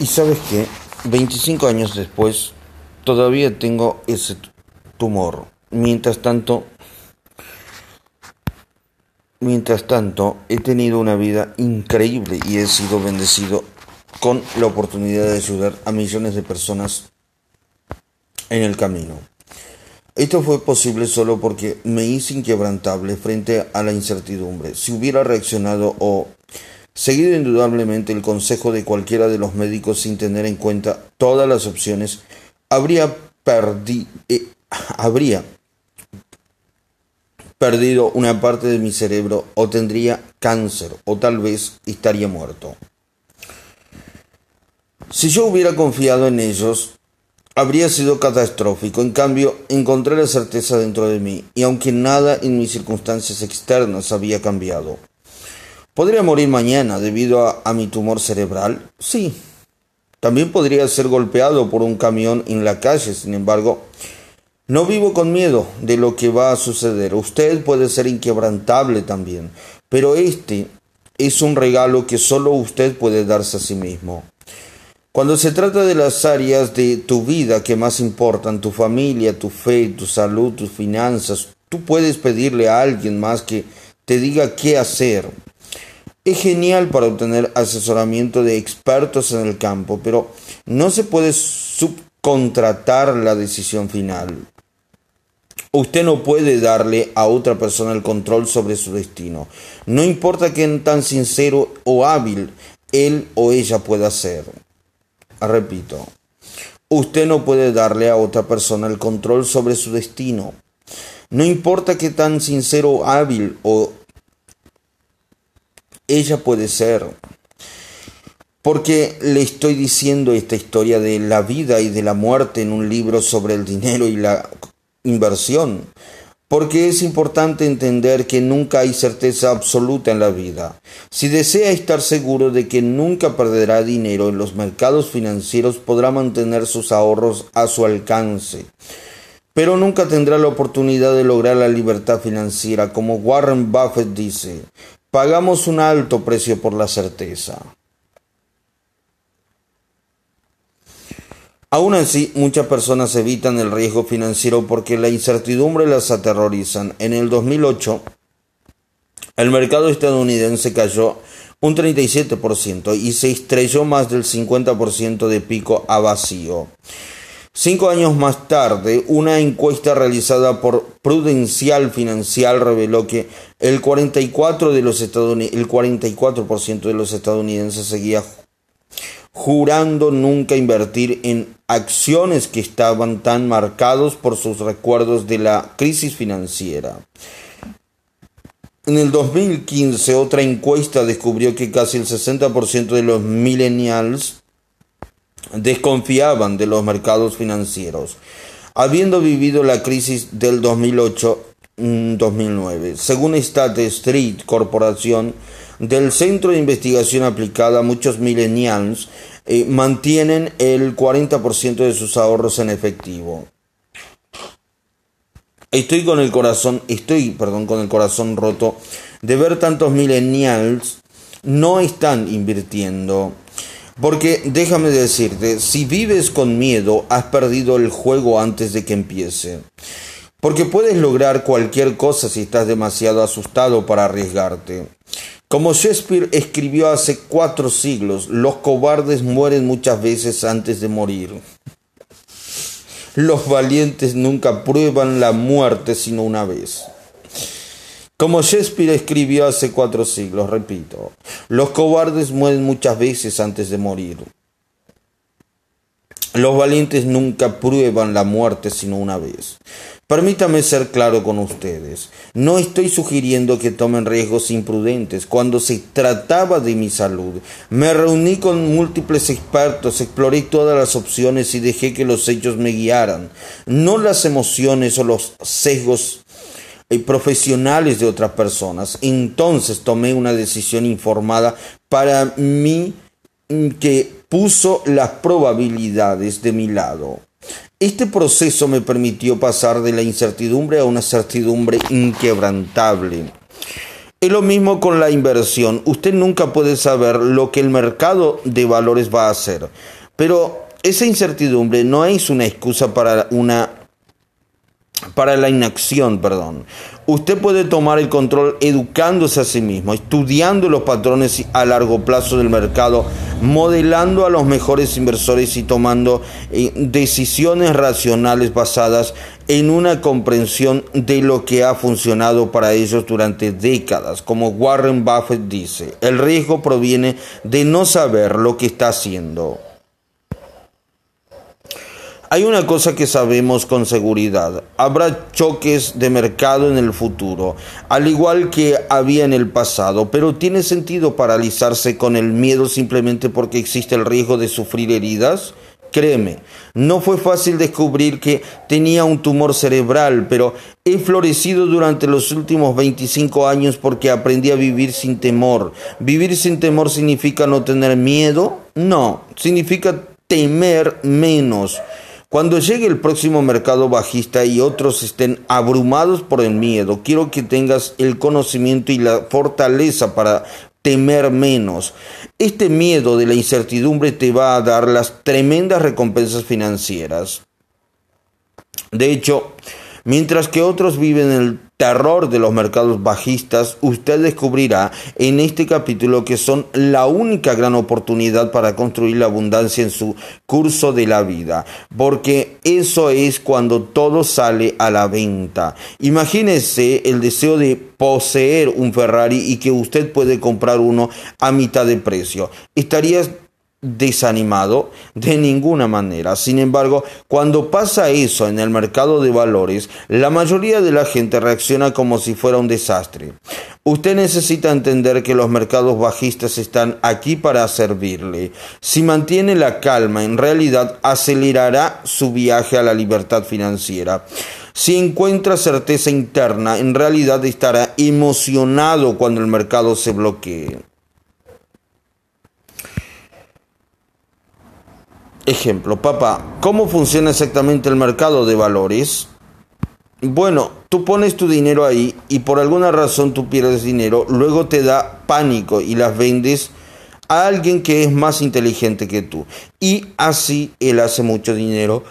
Y sabes qué, 25 años después, todavía tengo ese tumor. Mientras tanto, mientras tanto, he tenido una vida increíble y he sido bendecido con la oportunidad de ayudar a millones de personas en el camino. Esto fue posible solo porque me hice inquebrantable frente a la incertidumbre. Si hubiera reaccionado o seguido indudablemente el consejo de cualquiera de los médicos sin tener en cuenta todas las opciones, habría, eh, habría perdido una parte de mi cerebro o tendría cáncer o tal vez estaría muerto. Si yo hubiera confiado en ellos, habría sido catastrófico. En cambio, encontré la certeza dentro de mí, y aunque nada en mis circunstancias externas había cambiado. ¿Podría morir mañana debido a, mi tumor cerebral? Sí. También podría ser golpeado por un camión en la calle, sin embargo, no vivo con miedo de lo que va a suceder. Usted puede ser inquebrantable también, pero este es un regalo que solo usted puede darse a sí mismo. Cuando se trata de las áreas de tu vida que más importan, tu familia, tu fe, tu salud, tus finanzas, tú puedes pedirle a alguien más que te diga qué hacer. Es genial para obtener asesoramiento de expertos en el campo, pero no se puede subcontratar la decisión final. Usted no puede darle a otra persona el control sobre su destino. No importa qué tan sincero o hábil él o ella pueda ser. Repito, usted no puede darle a otra persona el control sobre su destino. No importa qué tan sincero, hábil o ella puede ser. Porque le estoy diciendo esta historia de la vida y de la muerte en un libro sobre el dinero y la inversión porque es importante entender que nunca hay certeza absoluta en la vida. Si desea estar seguro de que nunca perderá dinero en los mercados financieros, podrá mantener sus ahorros a su alcance. Pero nunca tendrá la oportunidad de lograr la libertad financiera, como Warren Buffett dice. Pagamos un alto precio por la certeza. Aún así, muchas personas evitan el riesgo financiero porque la incertidumbre las aterrorizan. En el 2008, el mercado estadounidense cayó un 37% y se estrelló más del 50% de pico a vacío. Cinco años más tarde, una encuesta realizada por Prudencial Financial reveló que el 44%, de los, el 44 de los estadounidenses seguía jurando nunca invertir en acciones que estaban tan marcados por sus recuerdos de la crisis financiera. En el 2015 otra encuesta descubrió que casi el 60% de los millennials desconfiaban de los mercados financieros, habiendo vivido la crisis del 2008-2009. Según State Street Corporation, del Centro de Investigación Aplicada, muchos millennials eh, mantienen el 40% de sus ahorros en efectivo. Estoy con el corazón, estoy, perdón, con el corazón roto de ver tantos millennials no están invirtiendo. Porque déjame decirte, si vives con miedo, has perdido el juego antes de que empiece. Porque puedes lograr cualquier cosa si estás demasiado asustado para arriesgarte. Como Shakespeare escribió hace cuatro siglos, los cobardes mueren muchas veces antes de morir. Los valientes nunca prueban la muerte sino una vez. Como Shakespeare escribió hace cuatro siglos, repito, los cobardes mueren muchas veces antes de morir. Los valientes nunca prueban la muerte sino una vez. Permítame ser claro con ustedes. No estoy sugiriendo que tomen riesgos imprudentes. Cuando se trataba de mi salud, me reuní con múltiples expertos, exploré todas las opciones y dejé que los hechos me guiaran, no las emociones o los sesgos eh, profesionales de otras personas. Entonces tomé una decisión informada para mí mm, que puso las probabilidades de mi lado. Este proceso me permitió pasar de la incertidumbre a una certidumbre inquebrantable. Es lo mismo con la inversión. Usted nunca puede saber lo que el mercado de valores va a hacer. Pero esa incertidumbre no es una excusa para una para la inacción, perdón. Usted puede tomar el control educándose a sí mismo, estudiando los patrones a largo plazo del mercado, modelando a los mejores inversores y tomando eh, decisiones racionales basadas en una comprensión de lo que ha funcionado para ellos durante décadas. Como Warren Buffett dice, el riesgo proviene de no saber lo que está haciendo. Hay una cosa que sabemos con seguridad. Habrá choques de mercado en el futuro, al igual que había en el pasado, pero ¿tiene sentido paralizarse con el miedo simplemente porque existe el riesgo de sufrir heridas? Créeme, no fue fácil descubrir que tenía un tumor cerebral, pero he florecido durante los últimos 25 años porque aprendí a vivir sin temor. ¿Vivir sin temor significa no tener miedo? No, significa temer menos. Cuando llegue el próximo mercado bajista y otros estén abrumados por el miedo, quiero que tengas el conocimiento y la fortaleza para temer menos. Este miedo de la incertidumbre te va a dar las tremendas recompensas financieras. De hecho, mientras que otros viven el terror de los mercados bajistas, usted descubrirá en este capítulo que son la única gran oportunidad para construir la abundancia en su curso de la vida, porque eso es cuando todo sale a la venta. Imagínese el deseo de poseer un Ferrari y que usted puede comprar uno a mitad de precio. Estarías desanimado de ninguna manera. Sin embargo, cuando pasa eso en el mercado de valores, la mayoría de la gente reacciona como si fuera un desastre. Usted necesita entender que los mercados bajistas están aquí para servirle. Si mantiene la calma, en realidad acelerará su viaje a la libertad financiera. Si encuentra certeza interna, en realidad estará emocionado cuando el mercado se bloquee. Ejemplo, papá, ¿cómo funciona exactamente el mercado de valores? Bueno, tú pones tu dinero ahí y por alguna razón tú pierdes dinero, luego te da pánico y las vendes a alguien que es más inteligente que tú. Y así él hace mucho dinero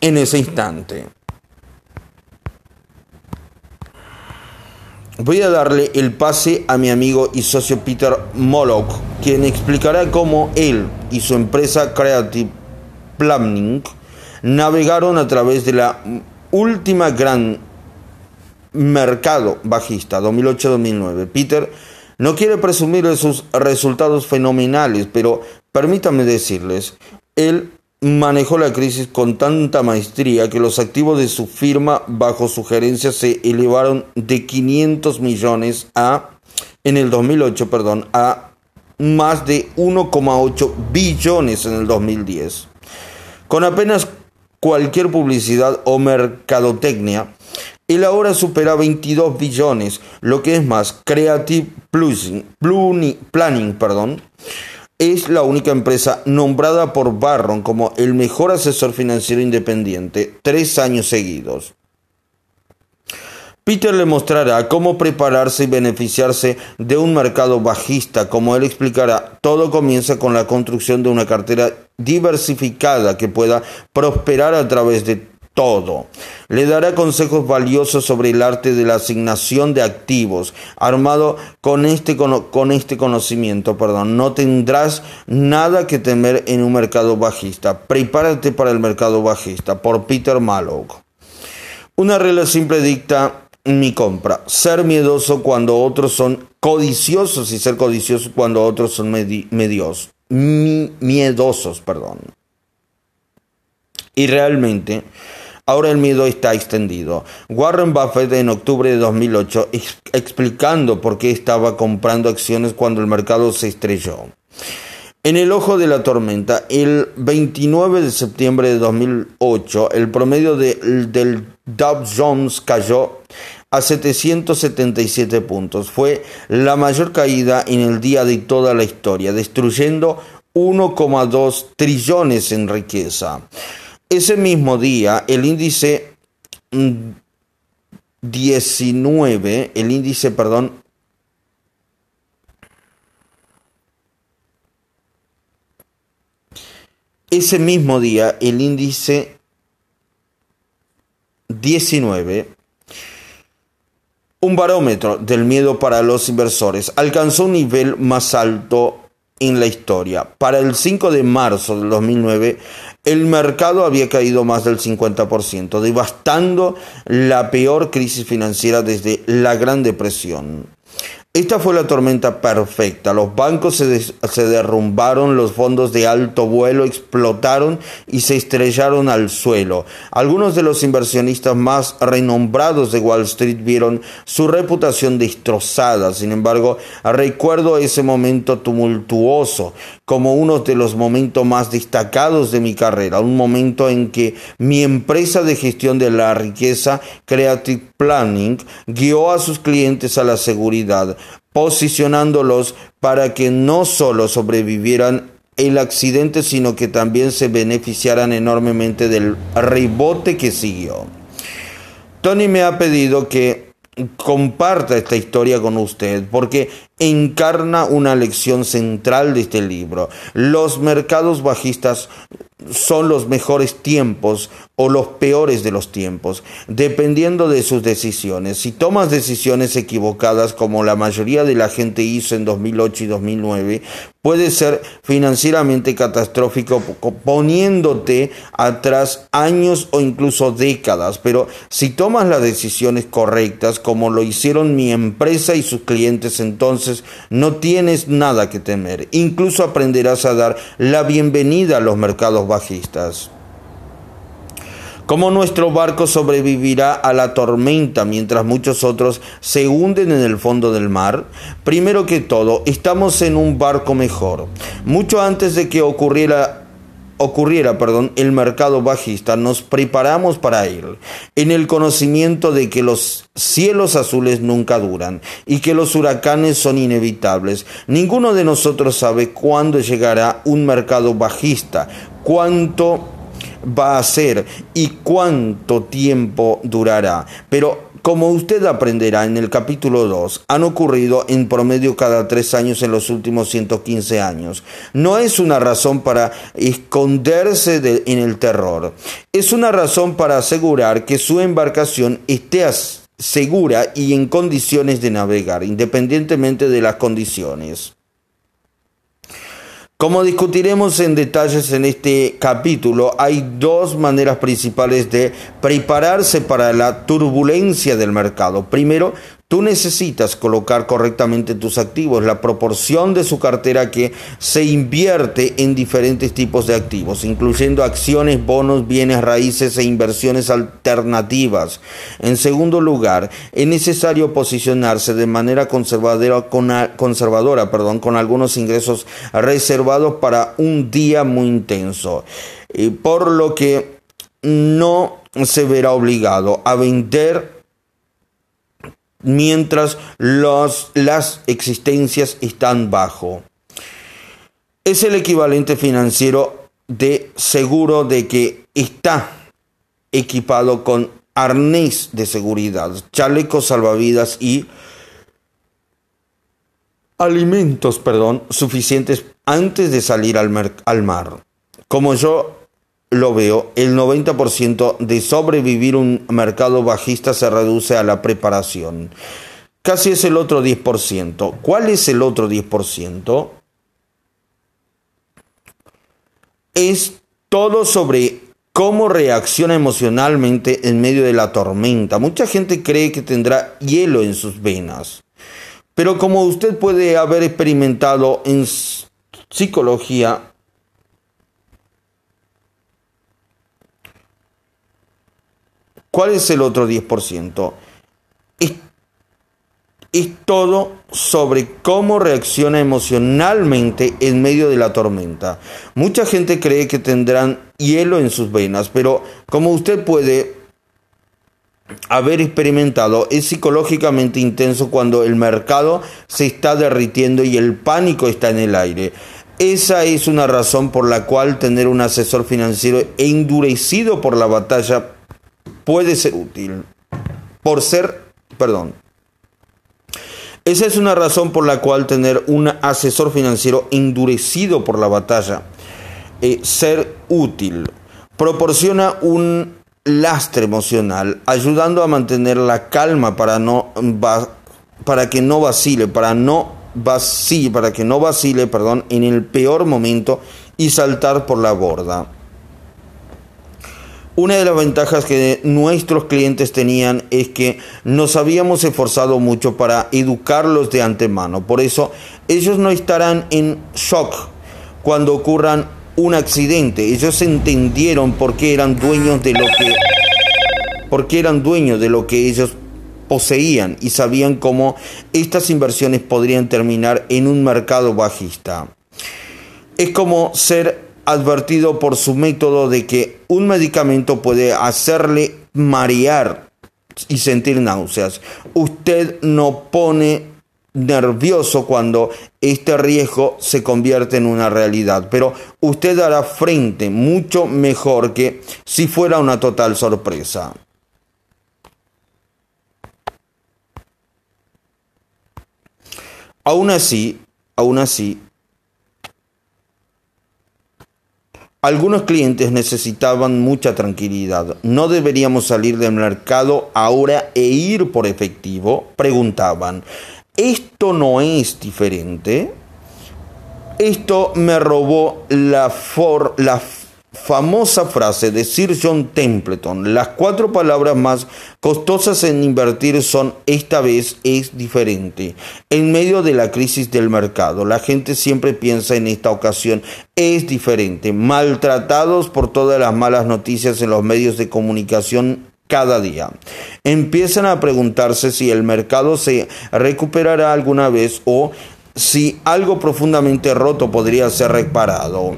en ese instante. Voy a darle el pase a mi amigo y socio Peter Moloch, quien explicará cómo él y su empresa Creative Planning navegaron a través de la última gran mercado bajista 2008-2009. Peter no quiere presumir de sus resultados fenomenales, pero permítanme decirles, él manejó la crisis con tanta maestría que los activos de su firma bajo su gerencia se elevaron de 500 millones a en el 2008, perdón, a más de 1,8 billones en el 2010. Con apenas cualquier publicidad o mercadotecnia, él ahora supera 22 billones, lo que es más Creative Planning, perdón, es la única empresa nombrada por Barron como el mejor asesor financiero independiente tres años seguidos. Peter le mostrará cómo prepararse y beneficiarse de un mercado bajista. Como él explicará, todo comienza con la construcción de una cartera diversificada que pueda prosperar a través de todo. Le dará consejos valiosos sobre el arte de la asignación de activos, armado con este, con este conocimiento. Perdón. No tendrás nada que temer en un mercado bajista. Prepárate para el mercado bajista, por Peter Mallock. Una regla simple dicta mi compra. Ser miedoso cuando otros son codiciosos y ser codicioso cuando otros son medios, miedosos. Perdón. Y realmente Ahora el miedo está extendido. Warren Buffett en octubre de 2008 explicando por qué estaba comprando acciones cuando el mercado se estrelló. En el ojo de la tormenta, el 29 de septiembre de 2008, el promedio del Dow Jones cayó a 777 puntos. Fue la mayor caída en el día de toda la historia, destruyendo 1,2 trillones en riqueza. Ese mismo día, el índice 19, el índice, perdón, ese mismo día, el índice 19, un barómetro del miedo para los inversores, alcanzó un nivel más alto en la historia. Para el 5 de marzo del 2009, el mercado había caído más del 50%, devastando la peor crisis financiera desde la Gran Depresión. Esta fue la tormenta perfecta. Los bancos se, derrumbaron, los fondos de alto vuelo explotaron y se estrellaron al suelo. Algunos de los inversionistas más renombrados de Wall Street vieron su reputación destrozada. Sin embargo, recuerdo ese momento tumultuoso como uno de los momentos más destacados de mi carrera, un momento en que mi empresa de gestión de la riqueza, Creative Planning, guió a sus clientes a la seguridad posicionándolos para que no solo sobrevivieran el accidente, sino que también se beneficiaran enormemente del rebote que siguió. Tony me ha pedido que comparta esta historia con usted porque encarna una lección central de este libro. Los mercados bajistas son los mejores tiempos o los peores de los tiempos, dependiendo de sus decisiones. Si tomas decisiones equivocadas como la mayoría de la gente hizo en 2008 y 2009, puede ser financieramente catastrófico poniéndote atrás años o incluso décadas. Pero si tomas las decisiones correctas como lo hicieron mi empresa y sus clientes, entonces no tienes nada que temer. Incluso aprenderás a dar la bienvenida a los mercados bajistas. ¿Cómo nuestro barco sobrevivirá a la tormenta mientras muchos otros se hunden en el fondo del mar? Primero que todo, estamos en un barco mejor. Mucho antes de que ocurriera ocurriera, perdón, el mercado bajista, nos preparamos para él, en el conocimiento de que los cielos azules nunca duran y que los huracanes son inevitables. Ninguno de nosotros sabe cuándo llegará un mercado bajista, cuánto va a ser y cuánto tiempo durará. Pero como usted aprenderá en el capítulo 2, han ocurrido en promedio cada tres años en los últimos 115 años. No es una razón para esconderse en el terror, es una razón para asegurar que su embarcación esté segura y en condiciones de navegar, independientemente de las condiciones. Como discutiremos en detalles en este capítulo, hay dos maneras principales de prepararse para la turbulencia del mercado. Primero, Tú necesitas colocar correctamente tus activos, la proporción de su cartera que se invierte en diferentes tipos de activos, incluyendo acciones, bonos, bienes raíces e inversiones alternativas. En segundo lugar, es necesario posicionarse de manera conservadora con, algunos ingresos reservados para un día muy intenso, por lo que no se verá obligado a vender mientras las existencias están bajo. Es el equivalente financiero de seguro de que está equipado con arnés de seguridad, chalecos salvavidas y alimentos, perdón, suficientes antes de salir al, al mar. Como yo lo veo, el 90% de sobrevivir un mercado bajista se reduce a la preparación. Casi es el otro 10%. ¿Cuál es el otro 10%? Es todo sobre cómo reacciona emocionalmente en medio de la tormenta. Mucha gente cree que tendrá hielo en sus venas. Pero como usted puede haber experimentado en psicología, ¿Cuál es el otro 10%? Es, todo sobre cómo reacciona emocionalmente en medio de la tormenta. Mucha gente cree que tendrán hielo en sus venas, pero como usted puede haber experimentado, es psicológicamente intenso cuando el mercado se está derritiendo y el pánico está en el aire. Esa es una razón por la cual tener un asesor financiero endurecido por la batalla puede ser útil. por ser, perdón. Esa es una razón por la cual tener un asesor financiero endurecido por la batalla, eh, ser útil, proporciona un lastre emocional, ayudando a mantener la calma para no para que no vacile, para no vacile, para que no vacile, perdón, en el peor momento y saltar por la borda. Una de las ventajas que nuestros clientes tenían es que nos habíamos esforzado mucho para educarlos de antemano. Por eso ellos no estarán en shock cuando ocurran un accidente. Ellos entendieron por qué eran dueños de lo que porque eran dueños de lo que ellos poseían y sabían cómo estas inversiones podrían terminar en un mercado bajista. Es como ser advertido por su método de que un medicamento puede hacerle marear y sentir náuseas. Usted no pone nervioso cuando este riesgo se convierte en una realidad, pero usted hará frente mucho mejor que si fuera una total sorpresa. Aún así, aún así, Algunos clientes necesitaban mucha tranquilidad. ¿No deberíamos salir del mercado ahora e ir por efectivo? Preguntaban. ¿Esto no es diferente? Esto me robó la, for, la famosa frase de Sir John Templeton, las cuatro palabras más costosas en invertir son esta vez es diferente. En medio de la crisis del mercado, la gente siempre piensa en esta ocasión es diferente. Maltratados por todas las malas noticias en los medios de comunicación cada día. Empiezan a preguntarse si el mercado se recuperará alguna vez o si algo profundamente roto podría ser reparado.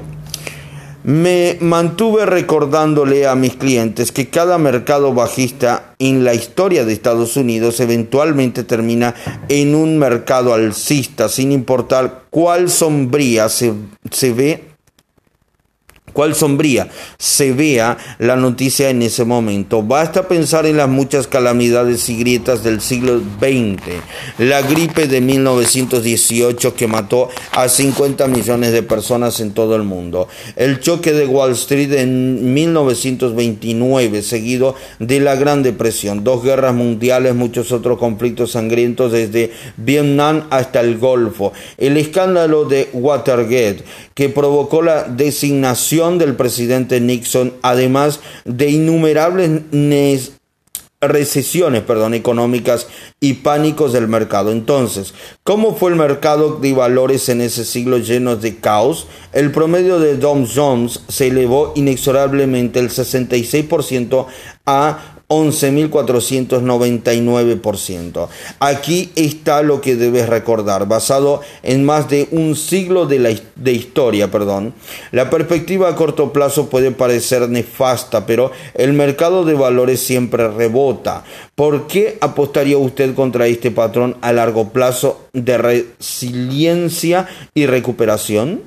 Me mantuve recordándole a mis clientes que cada mercado bajista en la historia de Estados Unidos eventualmente termina en un mercado alcista, sin importar cuál sombría se, se ve cuál sombría se vea la noticia en ese momento. Basta pensar en las muchas calamidades y grietas del siglo XX. La gripe de 1918 que mató a 50 millones de personas en todo el mundo. El choque de Wall Street en 1929, seguido de la Gran Depresión. Dos guerras mundiales, muchos otros conflictos sangrientos desde Vietnam hasta el Golfo. El escándalo de Watergate que provocó la designación del presidente Nixon, además de innumerables recesiones perdón, económicas y pánicos del mercado. Entonces, ¿cómo fue el mercado de valores en ese siglo lleno de caos? El promedio de Dow Jones se elevó inexorablemente el 66% a 11.499%. Aquí está lo que debes recordar, basado en más de un siglo de, la, de historia. Perdón. La perspectiva a corto plazo puede parecer nefasta, pero el mercado de valores siempre rebota. ¿Por qué apostaría usted contra este patrón a largo plazo de resiliencia y recuperación?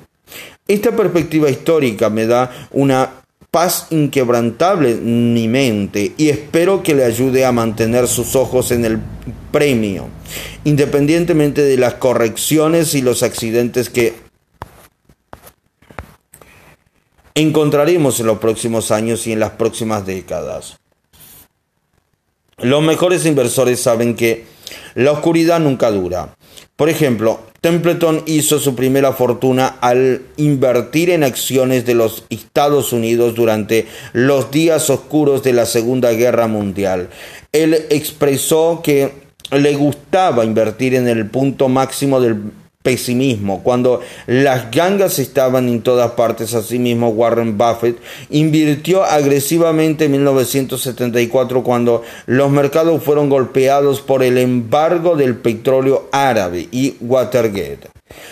Esta perspectiva histórica me da una paz inquebrantable mi mente y espero que le ayude a mantener sus ojos en el premio, independientemente de las correcciones y los accidentes que encontraremos en los próximos años y en las próximas décadas. Los mejores inversores saben que la oscuridad nunca dura. Por ejemplo, Templeton hizo su primera fortuna al invertir en acciones de los Estados Unidos durante los días oscuros de la Segunda Guerra Mundial. Él expresó que le gustaba invertir en el punto máximo del pesimismo. Cuando las gangas estaban en todas partes, asimismo Warren Buffett invirtió agresivamente en 1974 cuando los mercados fueron golpeados por el embargo del petróleo árabe y Watergate.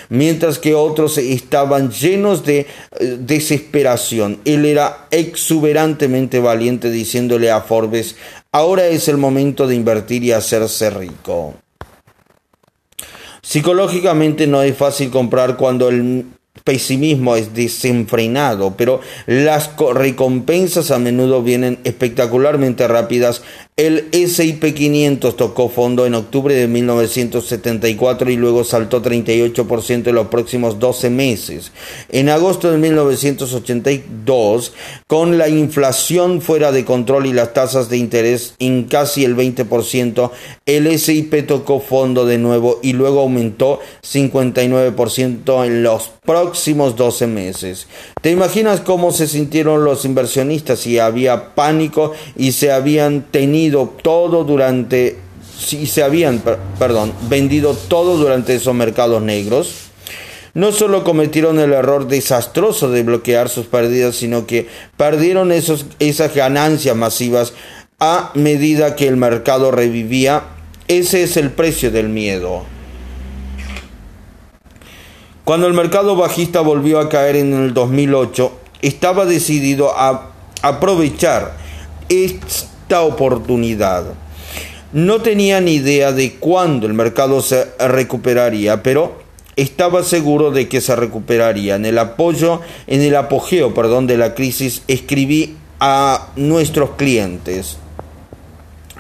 Mientras que otros estaban llenos de eh, desesperación. Él era exuberantemente valiente diciéndole a Forbes, ahora es el momento de invertir y hacerse rico. Psicológicamente no es fácil comprar cuando el pesimismo es desenfrenado, pero las recompensas a menudo vienen espectacularmente rápidas El SIP 500 tocó fondo en octubre de 1974 y luego saltó 38% en los próximos 12 meses. En agosto de 1982, con la inflación fuera de control y las tasas de interés en casi el 20%, el SIP tocó fondo de nuevo y luego aumentó 59% en los próximos 12 meses. ¿Te imaginas cómo se sintieron los inversionistas si había pánico y se habían tenido todo durante si se habían, perdón, vendido todo durante esos mercados negros? No solo cometieron el error desastroso de bloquear sus pérdidas, sino que perdieron esos, esas ganancias masivas a medida que el mercado revivía. Ese es el precio del miedo. Cuando el mercado bajista volvió a caer en el 2008, estaba decidido a aprovechar esta oportunidad. No tenía ni idea de cuándo el mercado se recuperaría, pero estaba seguro de que se recuperaría. En el apoyo, en el apogeo, de la crisis, escribí a nuestros clientes.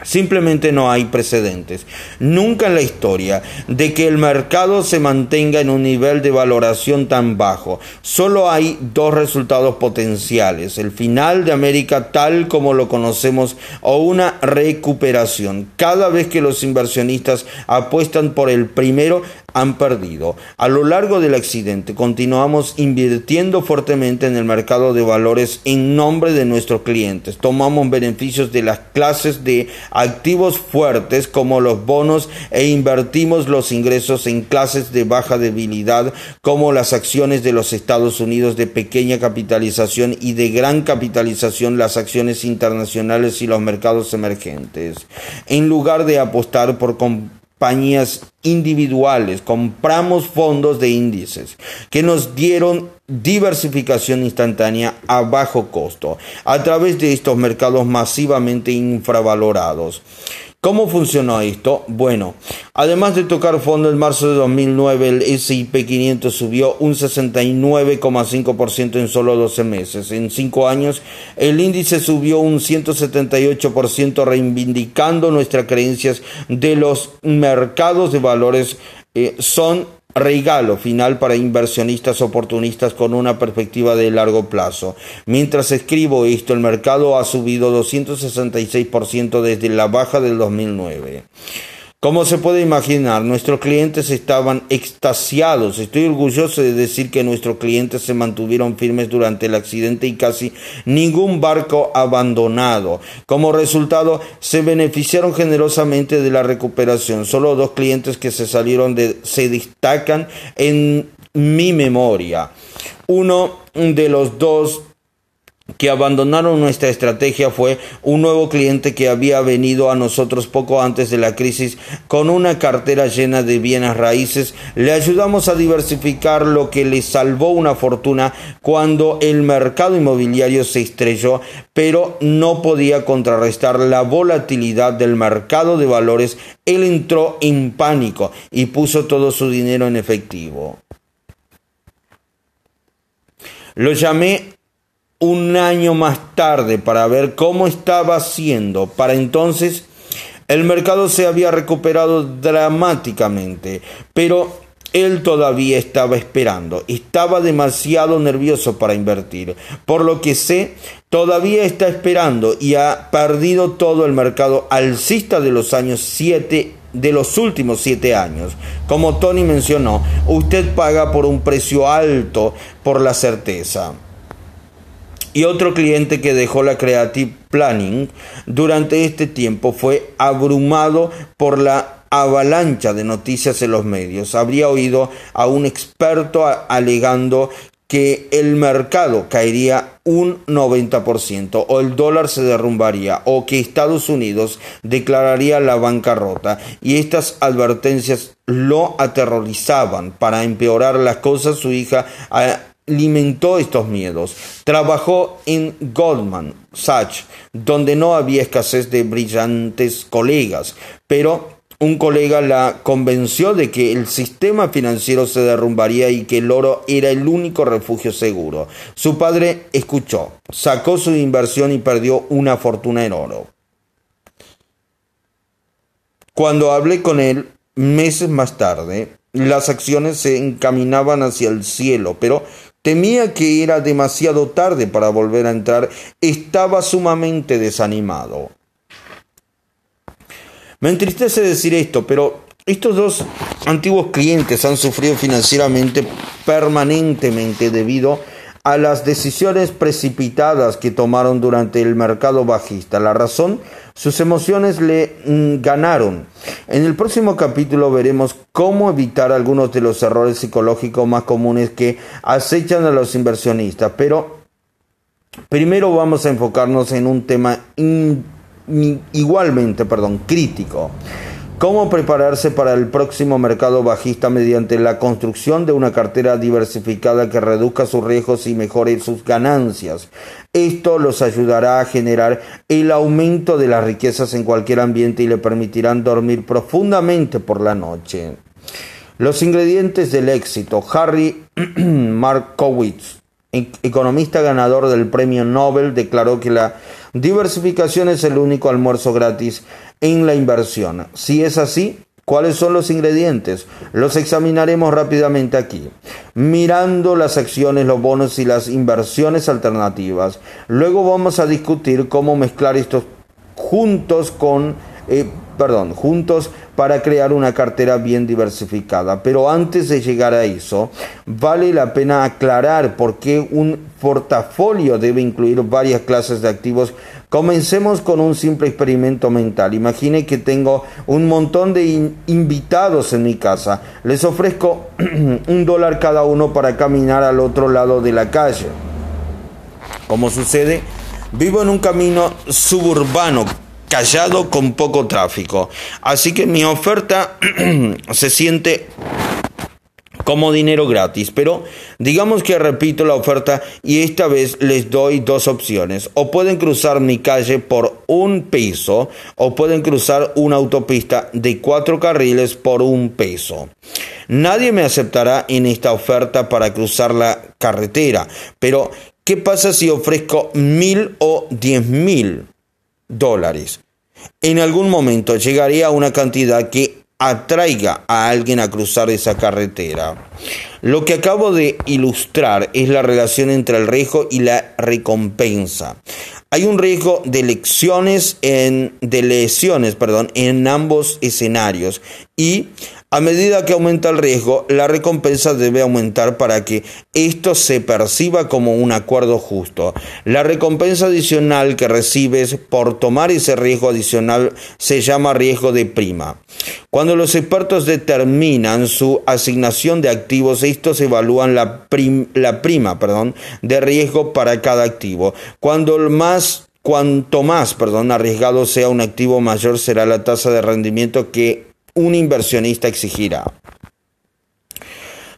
Simplemente no hay precedentes, nunca en la historia, de que el mercado se mantenga en un nivel de valoración tan bajo. Solo hay dos resultados potenciales, el final de América tal como lo conocemos o una recuperación. Cada vez que los inversionistas apuestan por el primero, han perdido. A lo largo del accidente continuamos invirtiendo fuertemente en el mercado de valores en nombre de nuestros clientes. Tomamos beneficios de las clases de activos fuertes como los bonos e invertimos los ingresos en clases de baja debilidad como las acciones de los Estados Unidos de pequeña capitalización y de gran capitalización las acciones internacionales y los mercados emergentes. En lugar de apostar por compañías individuales, compramos fondos de índices que nos dieron diversificación instantánea a bajo costo a través de estos mercados masivamente infravalorados. ¿Cómo funcionó esto? Bueno, además de tocar fondo en marzo de 2009, el S&P 500 subió un 69,5% en solo 12 meses. En 5 años, el índice subió un 178%, reivindicando nuestras creencias de los mercados de valores eh, son regalo final para inversionistas oportunistas con una perspectiva de largo plazo. Mientras escribo esto, el mercado ha subido 266% desde la baja del 2009. Como se puede imaginar, nuestros clientes estaban extasiados. Estoy orgulloso de decir que nuestros clientes se mantuvieron firmes durante el accidente y casi ningún barco abandonado. Como resultado, se beneficiaron generosamente de la recuperación. Solo dos clientes que se salieron se destacan en mi memoria. Uno de los dos que abandonaron nuestra estrategia fue un nuevo cliente que había venido a nosotros poco antes de la crisis con una cartera llena de bienes raíces. Le ayudamos a diversificar lo que le salvó una fortuna cuando el mercado inmobiliario se estrelló, pero no podía contrarrestar la volatilidad del mercado de valores. Él entró en pánico y puso todo su dinero en efectivo. Lo llamé un año más tarde para ver cómo estaba haciendo. Para entonces el mercado se había recuperado dramáticamente, pero él todavía estaba esperando, estaba demasiado nervioso para invertir. Por lo que sé, todavía está esperando y ha perdido todo el mercado alcista de los años 7 de los últimos siete años. Como Tony mencionó, usted paga por un precio alto por la certeza y otro cliente que dejó la Creative Planning durante este tiempo fue abrumado por la avalancha de noticias en los medios. Habría oído a un experto alegando que el mercado caería un 90% o el dólar se derrumbaría o que Estados Unidos declararía la bancarrota y estas advertencias lo aterrorizaban. Para empeorar las cosas, su hija alimentó estos miedos. Trabajó en Goldman Sachs, donde no había escasez de brillantes colegas, pero un colega la convenció de que el sistema financiero se derrumbaría y que el oro era el único refugio seguro. Su padre escuchó, sacó su inversión y perdió una fortuna en oro. Cuando hablé con él meses más tarde, las acciones se encaminaban hacia el cielo, pero temía que era demasiado tarde para volver a entrar. Estaba sumamente desanimado. Me entristece decir esto, pero estos dos antiguos clientes han sufrido financieramente permanentemente debido a las decisiones precipitadas que tomaron durante el mercado bajista. La razón, sus emociones le mm, ganaron. En el próximo capítulo veremos cómo evitar algunos de los errores psicológicos más comunes que acechan a los inversionistas, pero primero vamos a enfocarnos en un tema igualmente, perdón, crítico. ¿Cómo prepararse para el próximo mercado bajista mediante la construcción de una cartera diversificada que reduzca sus riesgos y mejore sus ganancias? Esto los ayudará a generar el aumento de las riquezas en cualquier ambiente y le permitirán dormir profundamente por la noche. Los ingredientes del éxito. Harry Markowitz, economista ganador del premio Nobel, declaró que la Diversificación es el único almuerzo gratis en la inversión. Si es así, ¿cuáles son los ingredientes? Los examinaremos rápidamente aquí, mirando las acciones, los bonos y las inversiones alternativas. Luego vamos a discutir cómo mezclar estos juntos con eh, perdón, juntos para crear una cartera bien diversificada. Pero antes de llegar a eso, vale la pena aclarar por qué un portafolio debe incluir varias clases de activos. Comencemos con un simple experimento mental. Imagine que tengo un montón de invitados en mi casa. Les ofrezco un dólar cada uno para caminar al otro lado de la calle. Como sucede, vivo en un camino suburbano callado con poco tráfico. Así que mi oferta se siente como dinero gratis, pero digamos que repito la oferta y esta vez les doy dos opciones. O pueden cruzar mi calle por un peso o pueden cruzar una autopista de cuatro carriles por un peso. Nadie me aceptará en esta oferta para cruzar la carretera, pero ¿qué pasa si ofrezco mil o diez mil? Dólares. En algún momento llegaría a una cantidad que atraiga a alguien a cruzar esa carretera. Lo que acabo de ilustrar es la relación entre el riesgo y la recompensa. Hay un riesgo de lesiones en, de lesiones, perdón, en ambos escenarios y a medida que aumenta el riesgo, la recompensa debe aumentar para que esto se perciba como un acuerdo justo. La recompensa adicional que recibes por tomar ese riesgo adicional se llama riesgo de prima. Cuando los expertos determinan su asignación de activos, estos evalúan la, prima de riesgo para cada activo. Cuando más Cuanto más arriesgado sea un activo, mayor será la tasa de rendimiento que un inversionista exigirá.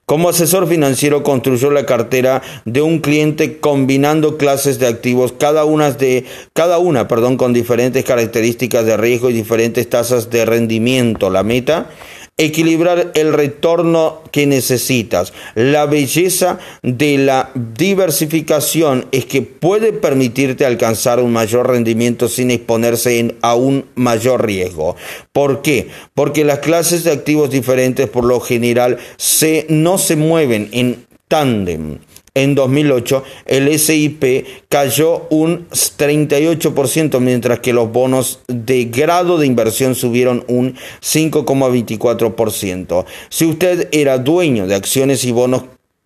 Como asesor financiero construyó la cartera de un cliente combinando clases de activos, cada una, de, cada una perdón, con diferentes características de riesgo y diferentes tasas de rendimiento. La meta equilibrar el retorno que necesitas. La belleza de la diversificación es que puede permitirte alcanzar un mayor rendimiento sin exponerse a un mayor riesgo. ¿Por qué? Porque las clases de activos diferentes por lo general se, no se mueven en tándem. En 2008 el SIP cayó un 38%, mientras que los bonos de grado de inversión subieron un 5,24%. Si usted era dueño de acciones y bonos,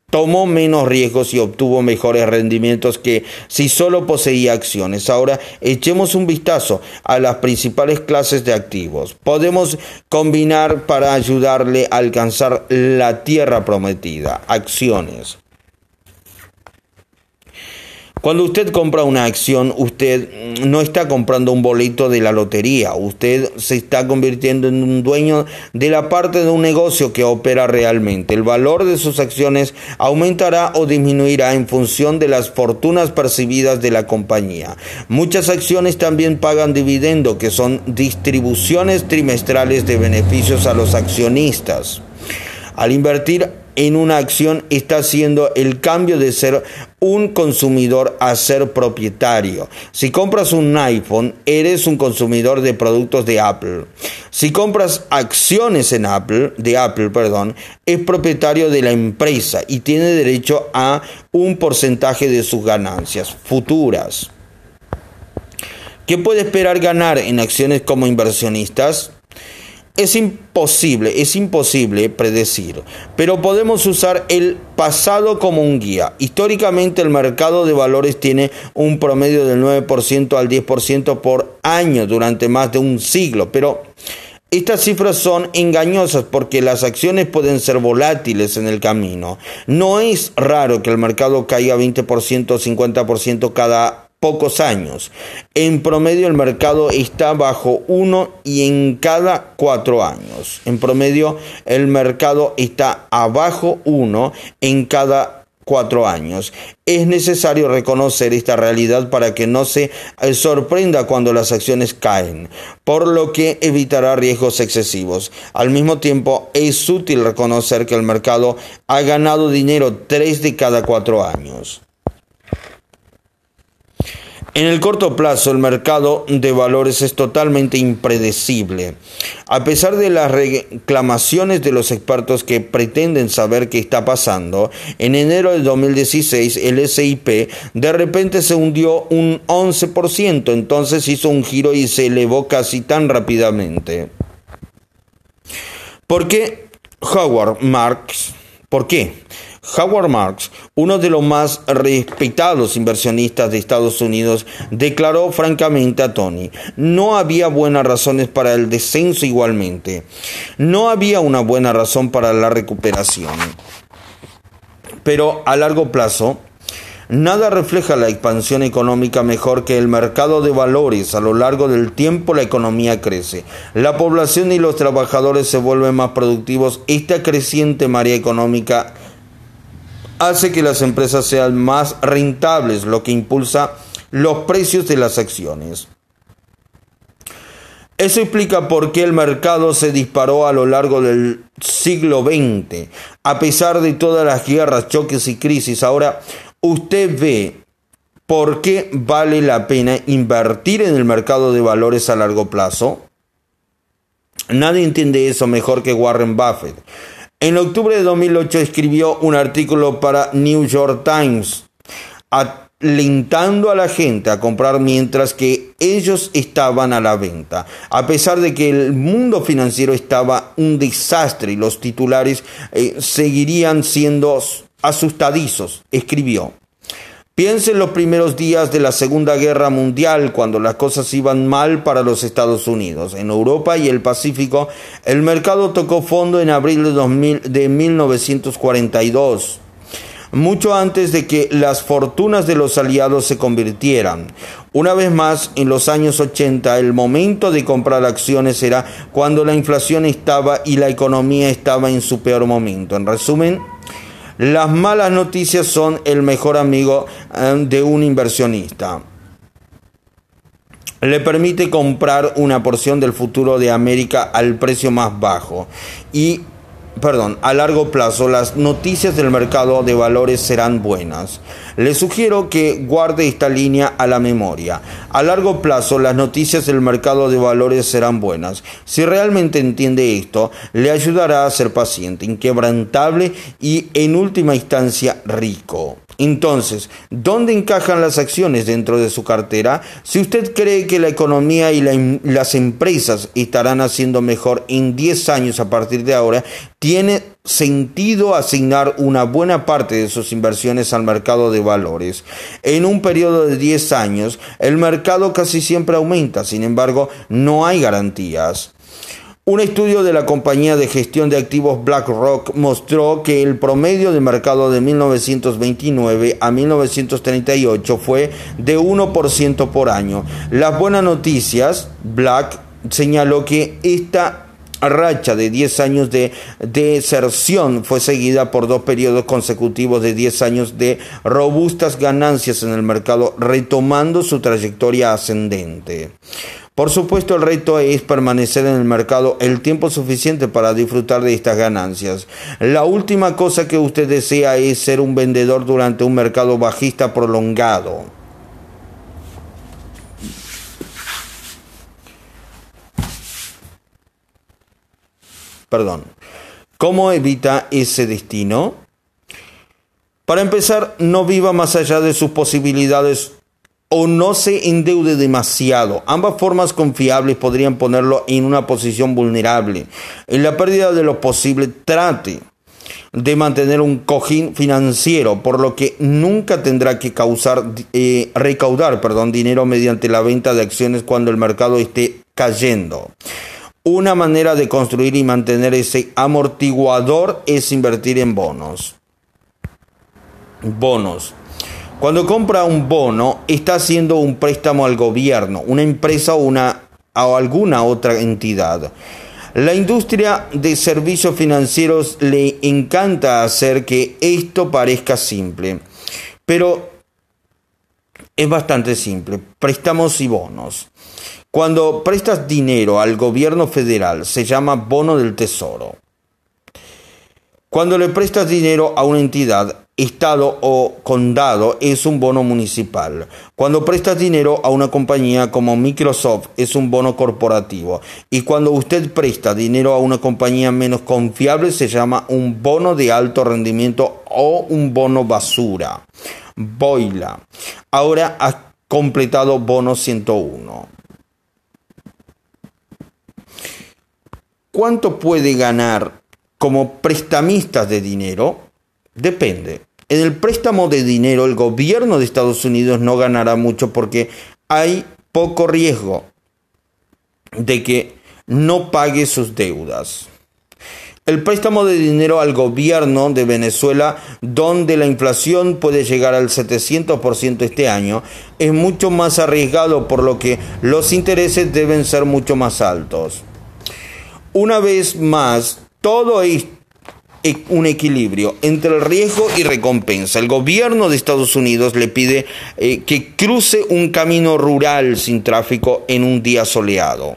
tomó menos riesgos y obtuvo mejores rendimientos que si solo poseía acciones. Ahora echemos un vistazo a las principales clases de activos. Podemos combinar para ayudarle a alcanzar la tierra prometida. Acciones. Cuando usted compra una acción, usted no está comprando un boleto de la lotería, usted se está convirtiendo en un dueño de la parte de un negocio que opera realmente. El valor de sus acciones aumentará o disminuirá en función de las fortunas percibidas de la compañía. Muchas acciones también pagan dividendo, que son distribuciones trimestrales de beneficios a los accionistas. Al invertir en una acción está haciendo el cambio de ser un consumidor a ser propietario. Si compras un iPhone, eres un consumidor de productos de Apple. Si compras acciones en Apple, de Apple, perdón, es propietario de la empresa y tiene derecho a un porcentaje de sus ganancias futuras. ¿Qué puede esperar ganar en acciones como inversionistas? Es imposible, es imposible predecir, pero podemos usar el pasado como un guía. Históricamente el mercado de valores tiene un promedio del 9% al 10% por año durante más de un siglo, pero estas cifras son engañosas porque las acciones pueden ser volátiles en el camino. No es raro que el mercado caiga 20% o 50% cada pocos años. En promedio el mercado está bajo uno y en cada cuatro años. En promedio el mercado está abajo uno en cada cuatro años. Es necesario reconocer esta realidad para que no se eh, sorprenda cuando las acciones caen, por lo que evitará riesgos excesivos. Al mismo tiempo, es útil reconocer que el mercado ha ganado dinero tres de cada cuatro años. En el corto plazo, el mercado de valores es totalmente impredecible. A pesar de las reclamaciones de los expertos que pretenden saber qué está pasando, en enero del 2016 el SIP de repente se hundió un 11%, entonces hizo un giro y se elevó casi tan rápidamente. ¿Por qué Howard Marks? ¿Por qué? Howard Marks, uno de los más respetados inversionistas de Estados Unidos, declaró francamente a Tony, no había buenas razones para el descenso igualmente, no había una buena razón para la recuperación. Pero a largo plazo, Nada refleja la expansión económica mejor que el mercado de valores. A lo largo del tiempo la economía crece. La población y los trabajadores se vuelven más productivos. Esta creciente marea económica hace que las empresas sean más rentables, lo que impulsa los precios de las acciones. Eso explica por qué el mercado se disparó a lo largo del siglo XX. A pesar de todas las guerras, choques y crisis, ahora usted ve por qué vale la pena invertir en el mercado de valores a largo plazo. Nadie entiende eso mejor que Warren Buffett. En octubre de 2008 escribió un artículo para New York Times alentando a la gente a comprar mientras que ellos estaban a la venta. A pesar de que el mundo financiero estaba un desastre y los titulares eh, seguirían siendo asustadizos, escribió. Piense en los primeros días de la Segunda Guerra Mundial, cuando las cosas iban mal para los Estados Unidos. En Europa y el Pacífico, el mercado tocó fondo en abril de, 2000, de 1942 mucho antes de que las fortunas de los aliados se convirtieran. Una vez más, en los años 80, el momento de comprar acciones era cuando la inflación estaba y la economía estaba en su peor momento. En resumen, las malas noticias son el mejor amigo eh, de un inversionista. Le permite comprar una porción del futuro de América al precio más bajo y perdón, a largo plazo las noticias del mercado de valores serán buenas. Le sugiero que guarde esta línea a la memoria. A largo plazo las noticias del mercado de valores serán buenas. Si realmente entiende esto, le ayudará a ser paciente, inquebrantable y en última instancia rico. Entonces, ¿dónde encajan las acciones dentro de su cartera? Si usted cree que la economía y las empresas estarán haciendo mejor en 10 años a partir de ahora, tiene sentido asignar una buena parte de sus inversiones al mercado de valores. En un periodo de 10 años, el mercado casi siempre aumenta, sin embargo, no hay garantías. Un estudio de la compañía de gestión de activos BlackRock mostró que el promedio de mercado de 1929 a 1938 fue de 1% por año. Las buenas noticias, Black señaló que esta racha de 10 años de deserción fue seguida por dos periodos consecutivos de 10 años de robustas ganancias en el mercado, retomando su trayectoria ascendente. Por supuesto, el reto es permanecer en el mercado el tiempo suficiente para disfrutar de estas ganancias. La última cosa que usted desea es ser un vendedor durante un mercado bajista prolongado. Perdón. ¿Cómo evita ese destino? Para empezar, no viva más allá de sus posibilidades o no se endeude demasiado. Ambas formas confiables podrían ponerlo en una posición vulnerable. En la pérdida de lo posible, trate de mantener un cojín financiero, por lo que nunca tendrá que causar, eh, recaudar perdón, dinero mediante la venta de acciones cuando el mercado esté cayendo. Una manera de construir y mantener ese amortiguador es invertir en bonos. Bonos. Cuando compra un bono, está haciendo un préstamo al gobierno, una empresa o, una, alguna otra entidad. La industria de servicios financieros le encanta hacer que esto parezca simple, pero es bastante simple. Préstamos y bonos. Cuando prestas dinero al gobierno federal se llama bono del tesoro. Cuando le prestas dinero a una entidad estado o condado es un bono municipal. Cuando prestas dinero a una compañía como Microsoft es un bono corporativo. Y cuando usted presta dinero a una compañía menos confiable se llama un bono de alto rendimiento o un bono basura. Boila. Ahora ha completado bono 101. ¿Cuánto puede ganar como prestamistas de dinero? Depende. En el préstamo de dinero el gobierno de Estados Unidos no ganará mucho porque hay poco riesgo de que no pague sus deudas. El préstamo de dinero al gobierno de Venezuela, donde la inflación puede llegar al 700% este año, es mucho más arriesgado, por lo que los intereses deben ser mucho más altos. Una vez más, todo esto un equilibrio entre el riesgo y recompensa. El gobierno de Estados Unidos le pide eh, que cruce un camino rural sin tráfico en un día soleado.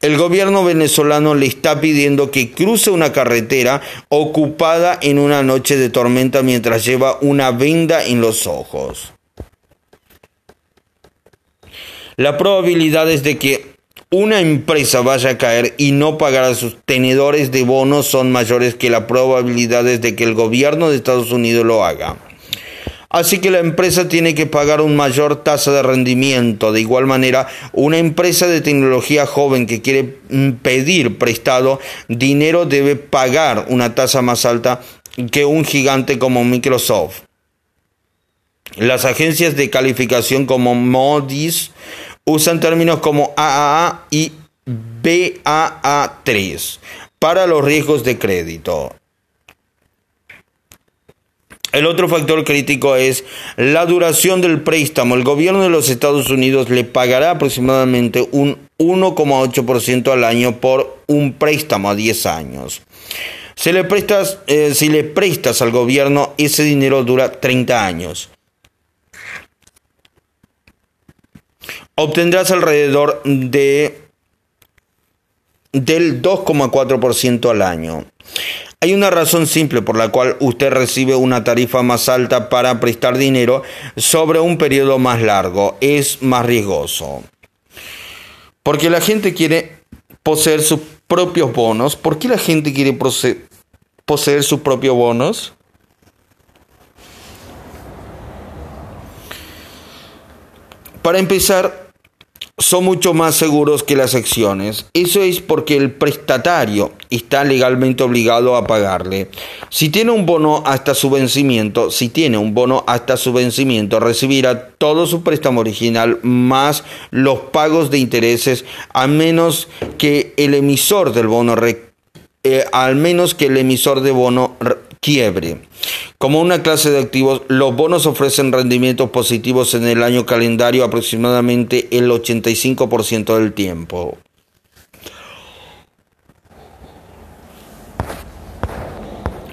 El gobierno venezolano le está pidiendo que cruce una carretera ocupada en una noche de tormenta mientras lleva una venda en los ojos. La probabilidad es de que una empresa vaya a caer y no pagar a sus tenedores de bonos son mayores que las probabilidades de que el gobierno de Estados Unidos lo haga. Así que la empresa tiene que pagar una mayor tasa de rendimiento. De igual manera, una empresa de tecnología joven que quiere pedir prestado dinero debe pagar una tasa más alta que un gigante como Microsoft. Las agencias de calificación como Moody's usan términos como AAA y BAA3 para los riesgos de crédito. El otro factor crítico es la duración del préstamo. El gobierno de los Estados Unidos le pagará aproximadamente un 1,8% al año por un préstamo a 10 años. Si le, prestas, eh, si le prestas al gobierno, ese dinero dura 30 años. Obtendrás alrededor de del 2,4% al año. Hay una razón simple por la cual usted recibe una tarifa más alta para prestar dinero sobre un periodo más largo. Es más riesgoso. Porque la gente quiere poseer sus propios bonos. ¿Por qué la gente quiere poseer sus propios bonos? Para empezar, son mucho más seguros que las acciones. Eso es porque el prestatario está legalmente obligado a pagarle. Si tiene un bono hasta su vencimiento, si tiene un bono hasta su vencimiento, recibirá todo su préstamo original más los pagos de intereses, a menos que el emisor del bono eh, al menos que el emisor de bono quiebre. Como una clase de activos, los bonos ofrecen rendimientos positivos en el año calendario aproximadamente el 85% del tiempo.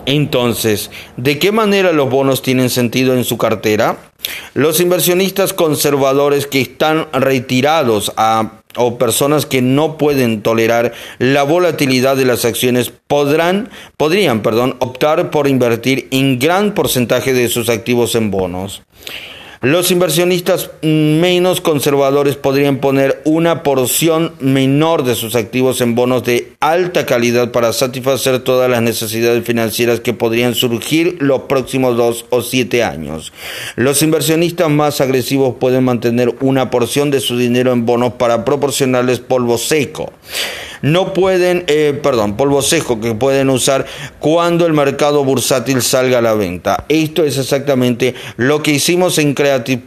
Entonces, ¿de qué manera los bonos tienen sentido en su cartera? Los inversionistas conservadores que están retirados a o personas que no pueden tolerar la volatilidad de las acciones podrán, podrían perdón, optar por invertir en gran porcentaje de sus activos en bonos. Los inversionistas menos conservadores podrían poner una porción menor de sus activos en bonos de alta calidad para satisfacer todas las necesidades financieras que podrían surgir los próximos dos o siete años. Los inversionistas más agresivos pueden mantener una porción de su dinero en bonos para proporcionarles polvo seco no pueden, eh, perdón, polvo seco que pueden usar cuando el mercado bursátil salga a la venta. Esto es exactamente lo que hicimos en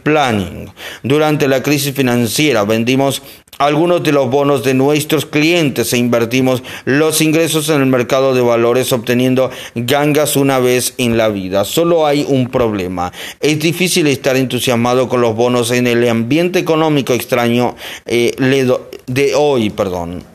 Planning. Durante la crisis financiera vendimos algunos de los bonos de nuestros clientes e invertimos los ingresos en el mercado de valores obteniendo gangas una vez en la vida. Solo hay un problema. Es difícil estar entusiasmado con los bonos en el ambiente económico extraño eh, de hoy, perdón.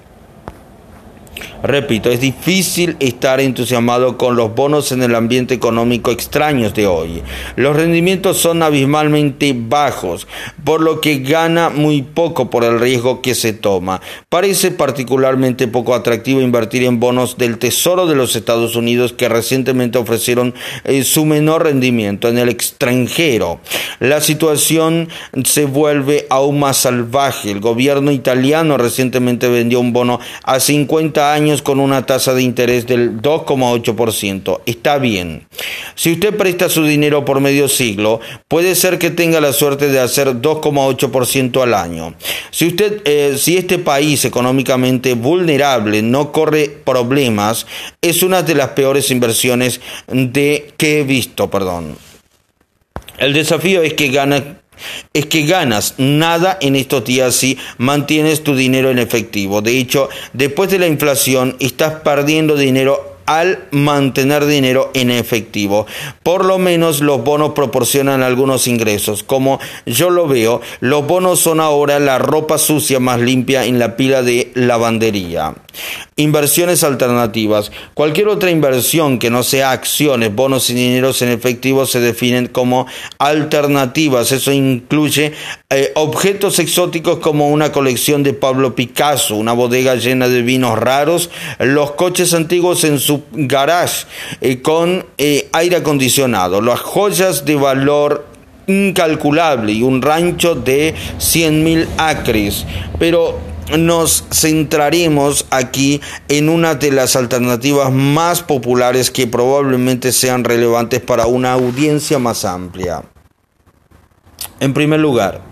Repito, es difícil estar entusiasmado con los bonos en el ambiente económico extraños de hoy. Los rendimientos son abismalmente bajos, por lo que gana muy poco por el riesgo que se toma. Parece particularmente poco atractivo invertir en bonos del Tesoro de los Estados Unidos que recientemente ofrecieron eh, su menor rendimiento en el extranjero. La situación se vuelve aún más salvaje. El gobierno italiano recientemente vendió un bono a 50 años con una tasa de interés del 2,8%. Está bien. Si usted presta su dinero por medio siglo, puede ser que tenga la suerte de hacer 2,8% al año. Si usted, eh, si este país económicamente vulnerable no corre problemas, es una de las peores inversiones de que he visto, perdón. El desafío es que gana es que ganas nada en estos días si mantienes tu dinero en efectivo. De hecho, después de la inflación estás perdiendo dinero al mantener dinero en efectivo. Por lo menos los bonos proporcionan algunos ingresos. Como yo lo veo, los bonos son ahora la ropa sucia más limpia en la pila de lavandería. Inversiones alternativas. Cualquier otra inversión que no sea acciones, bonos y dineros en efectivo se definen como alternativas. Eso incluye eh, objetos exóticos como una colección de Pablo Picasso, una bodega llena de vinos raros, los coches antiguos en su garage eh, con eh, aire acondicionado, las joyas de valor incalculable y un rancho de 100.000 acres. Pero nos centraremos aquí en una de las alternativas más populares que probablemente sean relevantes para una audiencia más amplia. En primer lugar,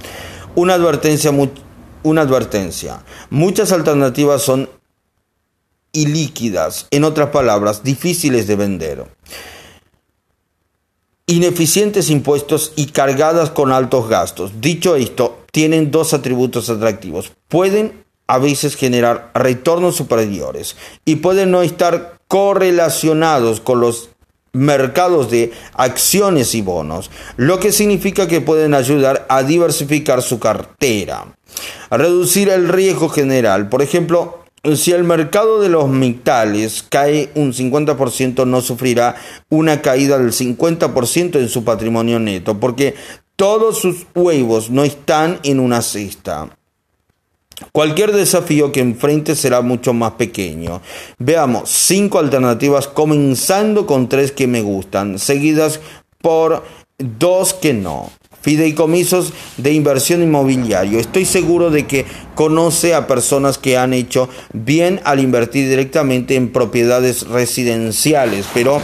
una advertencia, una advertencia. Muchas alternativas son ilíquidas, en otras palabras, difíciles de vender. Ineficientes impuestos y cargadas con altos gastos. Dicho esto, tienen dos atributos atractivos. Pueden a veces generar retornos superiores y pueden no estar correlacionados con los mercados de acciones y bonos, lo que significa que pueden ayudar a diversificar su cartera, reducir el riesgo general. Por ejemplo, si el mercado de los metales cae un 50%, no sufrirá una caída del 50% en su patrimonio neto, porque todos sus huevos no están en una cesta. Cualquier desafío que enfrente será mucho más pequeño. Veamos cinco alternativas comenzando con tres que me gustan, seguidas por dos que no. Fideicomisos de inversión inmobiliario. Estoy seguro de que conoce a personas que han hecho bien al invertir directamente en propiedades residenciales, pero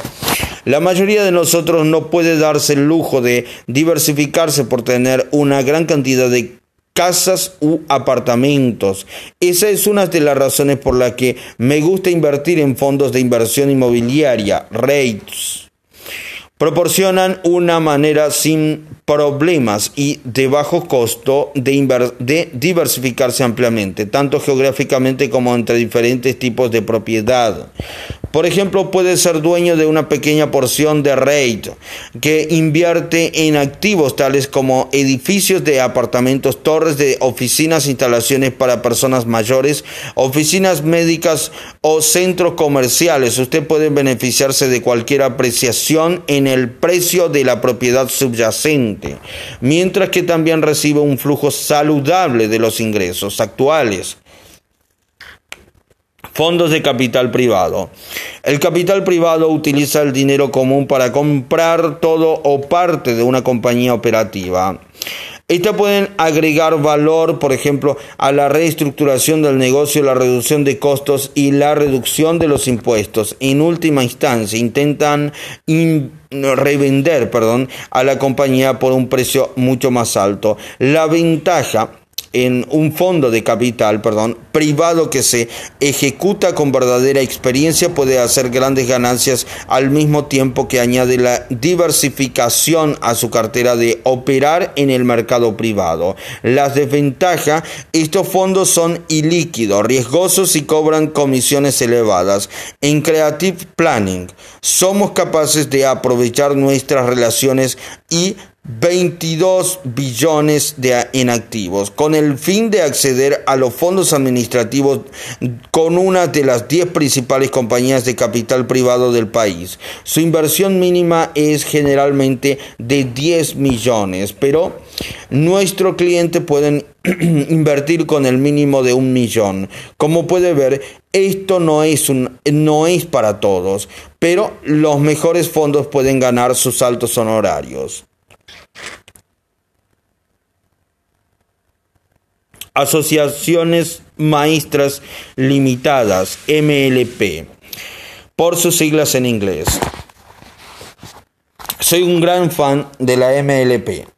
la mayoría de nosotros no puede darse el lujo de diversificarse por tener una gran cantidad de casas u apartamentos. Esa es una de las razones por las que me gusta invertir en fondos de inversión inmobiliaria, REITs. Proporcionan una manera sin problemas y de bajo costo de, diversificarse ampliamente, tanto geográficamente como entre diferentes tipos de propiedad. Por ejemplo, puede ser dueño de una pequeña porción de REIT que invierte en activos tales como edificios de apartamentos, torres de oficinas, instalaciones para personas mayores, oficinas médicas o centros comerciales. Usted puede beneficiarse de cualquier apreciación en el precio de la propiedad subyacente, mientras que también recibe un flujo saludable de los ingresos actuales. Fondos de capital privado. El capital privado utiliza el dinero común para comprar todo o parte de una compañía operativa. Estas pueden agregar valor, por ejemplo, a la reestructuración del negocio, la reducción de costos y la reducción de los impuestos. En última instancia, intentan revender perdón, a la compañía por un precio mucho más alto. La ventaja en un fondo de capital, perdón, privado que se ejecuta con verdadera experiencia puede hacer grandes ganancias al mismo tiempo que añade la diversificación a su cartera de operar en el mercado privado. Las desventajas, estos fondos son ilíquidos, riesgosos y cobran comisiones elevadas. En Creative Planning somos capaces de aprovechar nuestras relaciones y 22 billones de inactivos con el fin de acceder a los fondos administrativos con una de las 10 principales compañías de capital privado del país. Su inversión mínima es generalmente de 10 millones, pero nuestro cliente pueden invertir con el mínimo de un millón. Como puede ver, esto no es, un, no es para todos, pero los mejores fondos pueden ganar sus altos honorarios. Asociaciones Maestras Limitadas, MLP, por sus siglas en inglés. Soy un gran fan de la MLP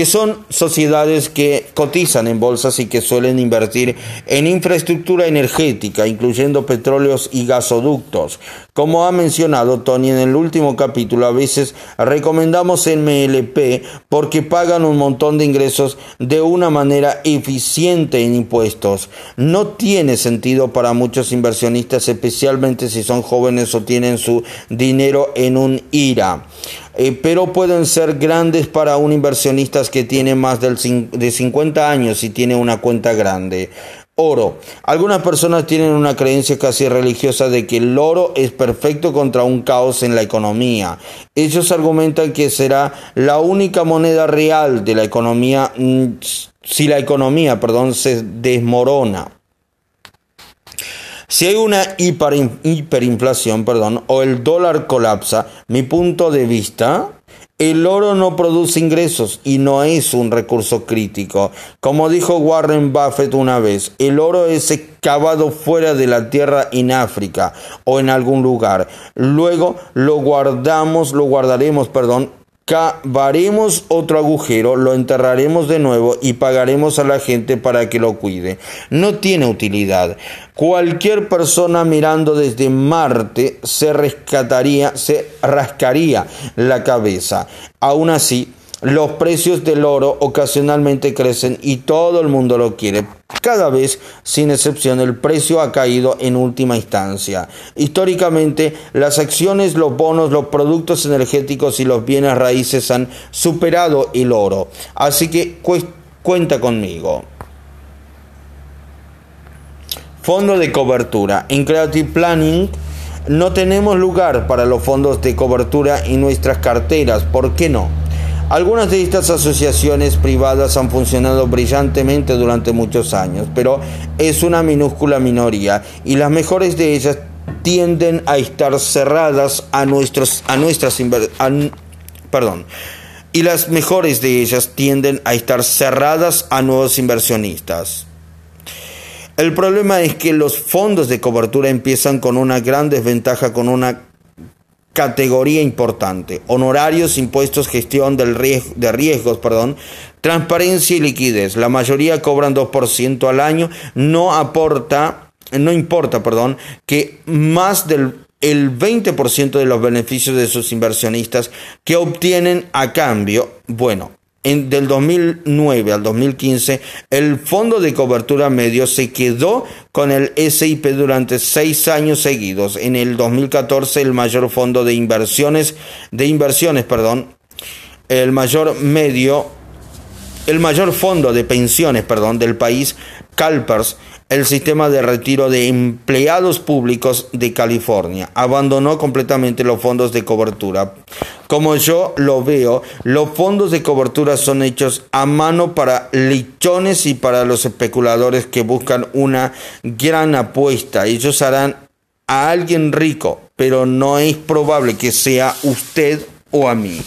que son sociedades que cotizan en bolsas y que suelen invertir en infraestructura energética, incluyendo petróleos y gasoductos. Como ha mencionado Tony en el último capítulo, a veces recomendamos MLP porque pagan un montón de ingresos de una manera eficiente en impuestos. No tiene sentido para muchos inversionistas, especialmente si son jóvenes o tienen su dinero en un IRA. Eh, pero pueden ser grandes para un inversionista que tiene más de 50 años y tiene una cuenta grande. Oro. Algunas personas tienen una creencia casi religiosa de que el oro es perfecto contra un caos en la economía. Ellos argumentan que será la única moneda real de la economía mm, si la economía, perdón, se desmorona. Si hay una hiperinflación, perdón, o el dólar colapsa, mi punto de vista, el oro no produce ingresos y no es un recurso crítico. Como dijo Warren Buffett una vez, el oro es excavado fuera de la tierra en África o en algún lugar. Luego lo guardamos, lo guardaremos, perdón, cavaremos otro agujero, lo enterraremos de nuevo y pagaremos a la gente para que lo cuide. No tiene utilidad. Cualquier persona mirando desde Marte se rescataría, se rascaría la cabeza. Aún así, los precios del oro ocasionalmente crecen y todo el mundo lo quiere. Cada vez, sin excepción, el precio ha caído en última instancia. Históricamente, las acciones, los bonos, los productos energéticos y los bienes raíces han superado el oro. Así que cuenta conmigo. Fondo de cobertura. En Creative Planning no tenemos lugar para los fondos de cobertura en nuestras carteras. ¿Por qué no? Algunas de estas asociaciones privadas han funcionado brillantemente durante muchos años, pero es una minúscula minoría y las mejores de ellas tienden a estar cerradas a nuestros a nuestras perdón y las mejores de ellas tienden a estar cerradas a nuevos inversionistas. El problema es que los fondos de cobertura empiezan con una gran desventaja, con una categoría importante. Honorarios, impuestos, gestión del riesgo, de riesgos, perdón, transparencia y liquidez. La mayoría cobran 2% al año. No aporta, no importa, perdón, que más del el 20% de los beneficios de sus inversionistas que obtienen a cambio, bueno, del 2009 al 2015, el fondo de cobertura medio se quedó con el SIP durante seis años seguidos. En el 2014, el mayor fondo de inversiones, de inversiones, perdón, el mayor medio, el mayor fondo de pensiones, perdón, del país, CalPERS, el sistema de retiro de empleados públicos de California. Abandonó completamente los fondos de cobertura. Como yo lo veo, los fondos de cobertura son hechos a mano para lichones y para los especuladores que buscan una gran apuesta. Ellos harán a alguien rico, pero no es probable que sea usted o a mí.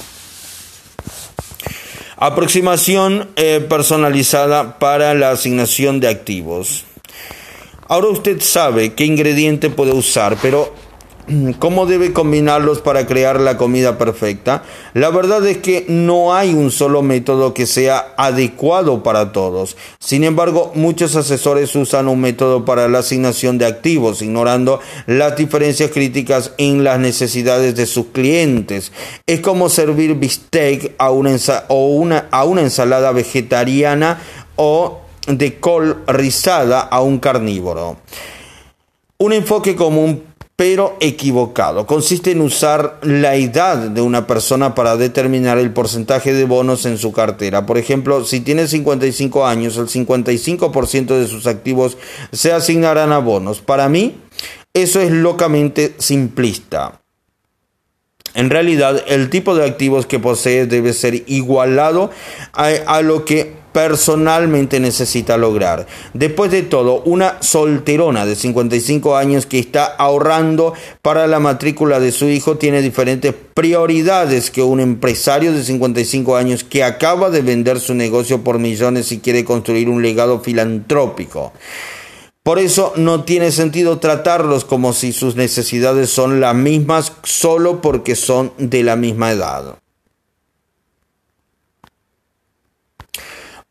Aproximación eh, personalizada para la asignación de activos. Ahora usted sabe qué ingrediente puede usar, pero ¿cómo debe combinarlos para crear la comida perfecta? La verdad es que no hay un solo método que sea adecuado para todos. Sin embargo, muchos asesores usan un método para la asignación de activos, ignorando las diferencias críticas en las necesidades de sus clientes. Es como servir bistec a una, a una ensalada vegetariana o de col rizada a un carnívoro. Un enfoque común pero equivocado. Consiste en usar la edad de una persona para determinar el porcentaje de bonos en su cartera. Por ejemplo, si tiene 55 años, el 55% de sus activos se asignarán a bonos. Para mí, eso es locamente simplista. En realidad, el tipo de activos que posee debe ser igualado a, a lo que personalmente necesita lograr. Después de todo, una solterona de 55 años que está ahorrando para la matrícula de su hijo tiene diferentes prioridades que un empresario de 55 años que acaba de vender su negocio por millones y quiere construir un legado filantrópico. Por eso no tiene sentido tratarlos como si sus necesidades son las mismas solo porque son de la misma edad.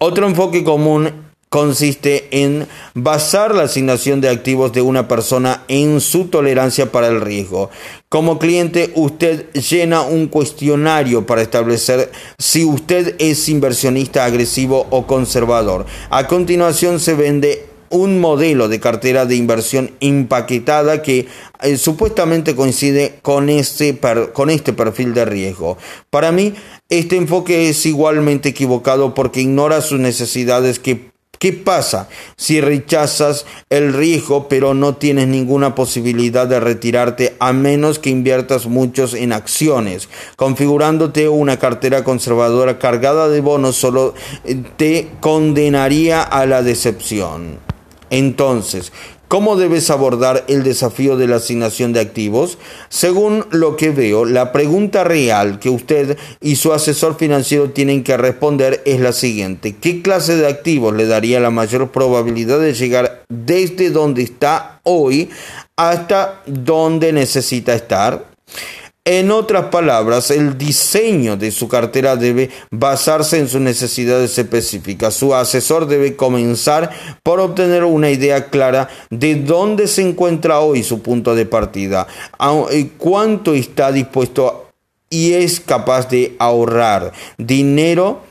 Otro enfoque común consiste en basar la asignación de activos de una persona en su tolerancia para el riesgo. Como cliente, usted llena un cuestionario para establecer si usted es inversionista agresivo o conservador. A continuación se vende un modelo de cartera de inversión empaquetada que eh, supuestamente coincide con este, con este perfil de riesgo. Para mí, este enfoque es igualmente equivocado porque ignora sus necesidades ¿Qué pasa si rechazas el riesgo pero no tienes ninguna posibilidad de retirarte a menos que inviertas muchos en acciones? Configurándote una cartera conservadora cargada de bonos solo eh, te condenaría a la decepción. Entonces, ¿Cómo debes abordar el desafío de la asignación de activos? Según lo que veo, la pregunta real que usted y su asesor financiero tienen que responder es la siguiente. ¿Qué clase de activos le daría la mayor probabilidad de llegar desde donde está hoy hasta donde necesita estar? En otras palabras, el diseño de su cartera debe basarse en sus necesidades específicas. Su asesor debe comenzar por obtener una idea clara de dónde se encuentra hoy su punto de partida, cuánto está dispuesto y es capaz de ahorrar dinero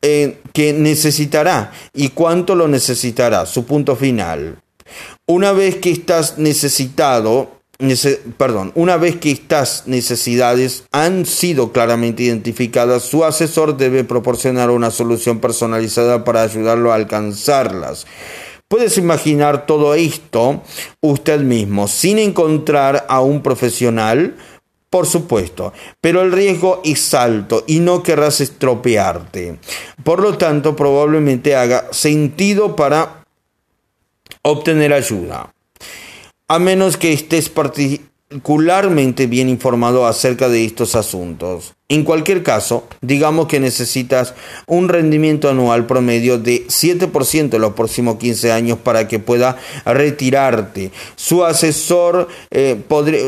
eh, que necesitará y cuánto lo necesitará, su punto final. Una vez que estás necesitado, perdón, una vez que estas necesidades han sido claramente identificadas, su asesor debe proporcionar una solución personalizada para ayudarlo a alcanzarlas. Puedes imaginar todo esto usted mismo sin encontrar a un profesional, por supuesto, pero el riesgo es alto y no querrás estropearte. Por lo tanto, probablemente haga sentido para obtener ayuda a menos que estés particularmente bien informado acerca de estos asuntos. En cualquier caso, digamos que necesitas un rendimiento anual promedio de 7% en los próximos 15 años para que pueda retirarte. Su asesor, eh,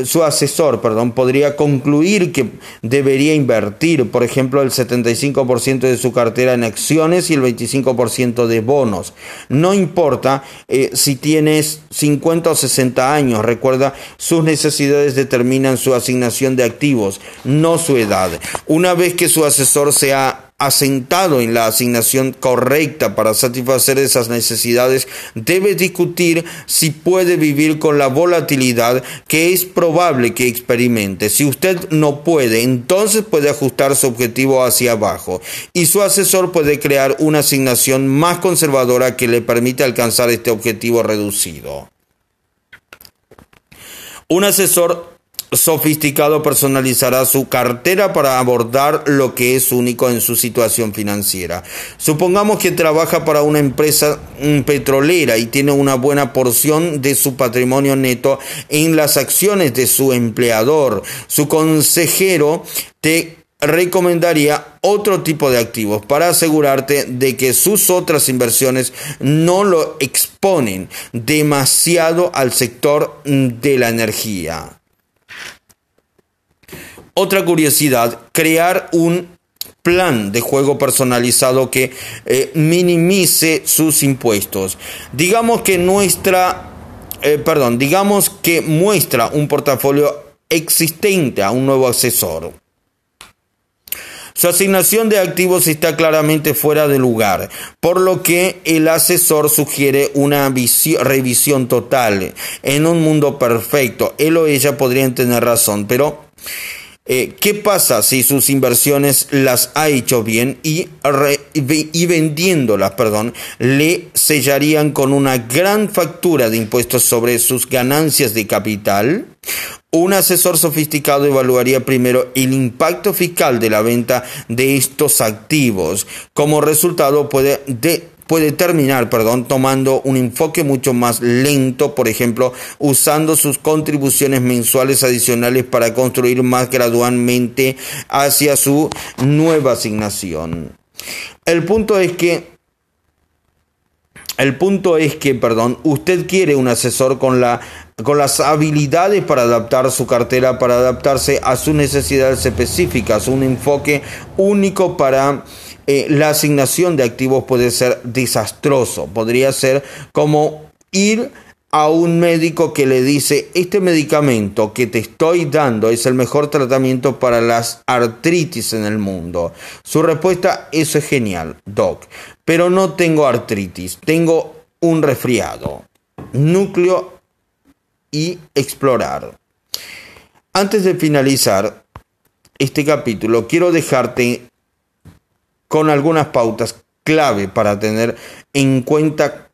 su asesor perdón, podría concluir que debería invertir, por ejemplo, el 75% de su cartera en acciones y el 25% de bonos. No importa eh, si tienes 50 o 60 años, recuerda, sus necesidades determinan su asignación de activos, no su edad. Una vez que su asesor se ha asentado en la asignación correcta para satisfacer esas necesidades, debe discutir si puede vivir con la volatilidad que es probable que experimente. Si usted no puede, entonces puede ajustar su objetivo hacia abajo y su asesor puede crear una asignación más conservadora que le permite alcanzar este objetivo reducido. Un asesor sofisticado personalizará su cartera para abordar lo que es único en su situación financiera. Supongamos que trabaja para una empresa mm, petrolera y tiene una buena porción de su patrimonio neto en las acciones de su empleador. Su consejero te recomendaría otro tipo de activos para asegurarte de que sus otras inversiones no lo exponen demasiado al sector mm, de la energía. Otra curiosidad, crear un plan de juego personalizado que eh, minimice sus impuestos. Digamos que nuestra, eh, perdón, digamos que muestra un portafolio existente a un nuevo asesor. Su asignación de activos está claramente fuera de lugar, por lo que el asesor sugiere una revisión total. En un mundo perfecto, él o ella podrían tener razón, pero eh, ¿Qué pasa si sus inversiones las ha hecho bien y, vendiéndolas, perdón, le sellarían con una gran factura de impuestos sobre sus ganancias de capital? Un asesor sofisticado evaluaría primero el impacto fiscal de la venta de estos activos. Como resultado puede de puede terminar, perdón, tomando un enfoque mucho más lento, por ejemplo, usando sus contribuciones mensuales adicionales para construir más gradualmente hacia su nueva asignación. El punto es que el punto es que, perdón, usted quiere un asesor con la con las habilidades para adaptar su cartera, para adaptarse a sus necesidades específicas, un enfoque único para eh, la asignación de activos puede ser desastroso. Podría ser como ir a un médico que le dice, este medicamento que te estoy dando es el mejor tratamiento para las artritis en el mundo. Su respuesta, eso es genial, doc, pero no tengo artritis, tengo un resfriado. Núcleo y explorar. Antes de finalizar este capítulo, quiero dejarte con algunas pautas clave para tener en cuenta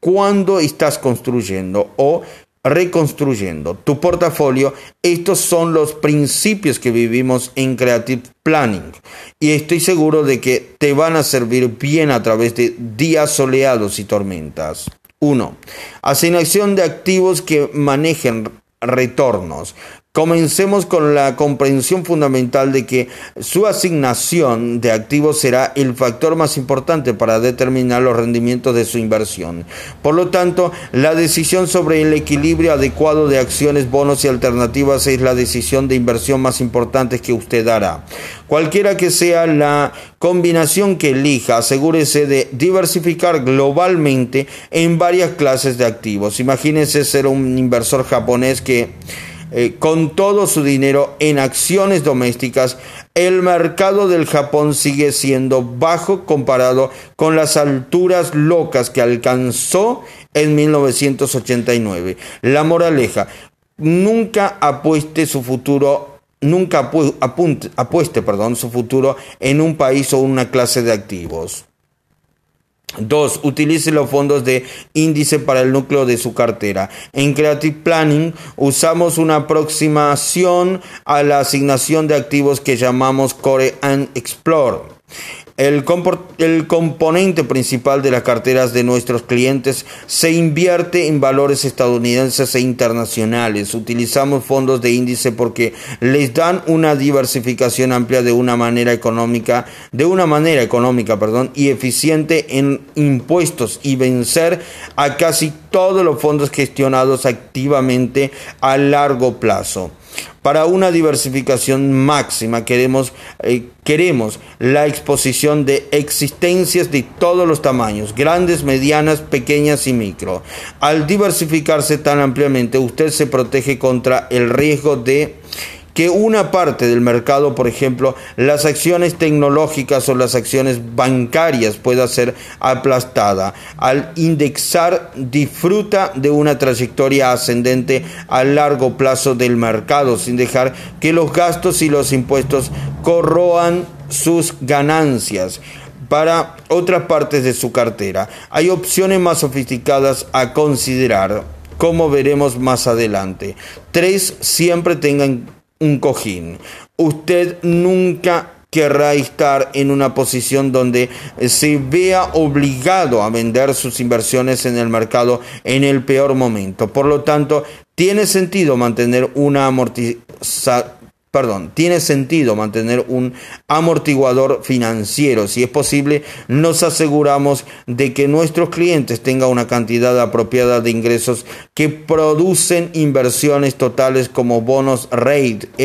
cuando estás construyendo o reconstruyendo tu portafolio. Estos son los principios que vivimos en Creative Planning y estoy seguro de que te van a servir bien a través de días soleados y tormentas. 1. Asignación de activos que manejen retornos. Comencemos con la comprensión fundamental de que su asignación de activos será el factor más importante para determinar los rendimientos de su inversión. Por lo tanto, la decisión sobre el equilibrio adecuado de acciones, bonos y alternativas es la decisión de inversión más importante que usted hará. Cualquiera que sea la combinación que elija, asegúrese de diversificar globalmente en varias clases de activos. Imagínese ser un inversor japonés que eh, con todo su dinero en acciones domésticas, el mercado del Japón sigue siendo bajo comparado con las alturas locas que alcanzó en 1989. La moraleja, nunca apueste su futuro nunca apueste perdón, su futuro en un país o una clase de activos. Dos, utilice los fondos de índice para el núcleo de su cartera. En Creative Planning usamos una aproximación a la asignación de activos que llamamos Core and Explore. El, componente principal de las carteras de nuestros clientes se invierte en valores estadounidenses e internacionales. Utilizamos fondos de índice porque les dan una diversificación amplia de una manera económica, de una manera económica, perdón, y eficiente en impuestos y vencer a casi todos los fondos gestionados activamente a largo plazo. Para una diversificación máxima queremos, eh, queremos la exposición de existencias de todos los tamaños, grandes, medianas, pequeñas y micro. Al diversificarse tan ampliamente, usted se protege contra el riesgo de que una parte del mercado, por ejemplo, las acciones tecnológicas o las acciones bancarias pueda ser aplastada. Al indexar disfruta de una trayectoria ascendente a largo plazo del mercado sin dejar que los gastos y los impuestos corroan sus ganancias para otras partes de su cartera. Hay opciones más sofisticadas a considerar, como veremos más adelante. Tres, siempre tengan un cojín. Usted nunca querrá estar en una posición donde se vea obligado a vender sus inversiones en el mercado en el peor momento. Por lo tanto, tiene sentido mantener una amortización perdón, tiene sentido mantener un amortiguador financiero. Si es posible, nos aseguramos de que nuestros clientes tengan una cantidad apropiada de ingresos que producen inversiones totales como bonos rate